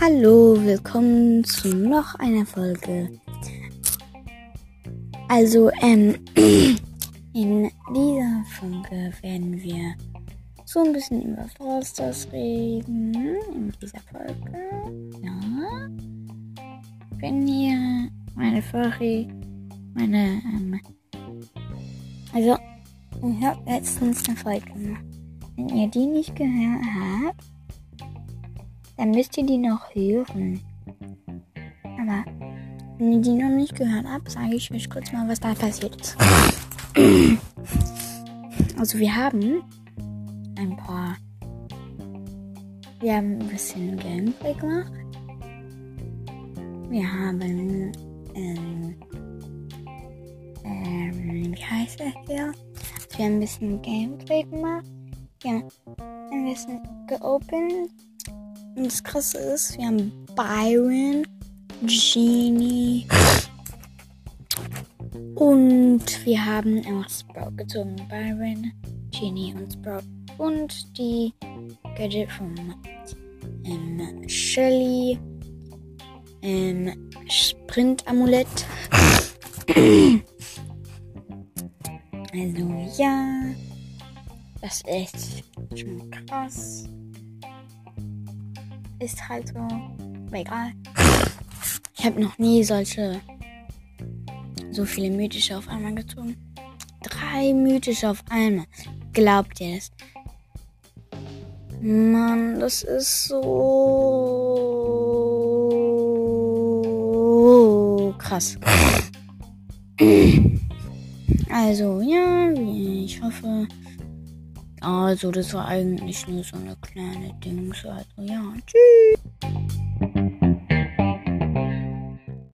Hallo, willkommen zu noch einer Folge. Also, ähm, in dieser Folge werden wir so ein bisschen über Frosters reden. In dieser Folge, ja. Wenn ihr meine Furry, meine, ähm, also, ich habe letztens eine Folge gemacht. Wenn ihr die nicht gehört habt, dann müsst ihr die noch hören. Aber wenn ihr die noch nicht gehört habt, sage ich euch kurz mal, was da passiert ist. Also wir haben ein paar. Wir haben ein bisschen Gameplay gemacht. Wir haben ähm, ähm, wie heißt das hier? Wir haben ein bisschen Gameplay gemacht. Haben ein bisschen geopend und das Krasse ist, wir haben Byron, Genie und wir haben auch Sprout gezogen. Byron, Genie und Sprout. Und die Gadget von ähm, Shelly. Ähm, Sprint-Amulett. also ja, das ist schon krass. Ist halt so. Aber egal. Ich habe noch nie solche. So viele mythische auf einmal gezogen. Drei mythische auf einmal. Glaubt ihr das? Mann, das ist so krass. Also, ja, ich hoffe, also, das war eigentlich nur so eine kleine Dings. Also, ja, tschüss.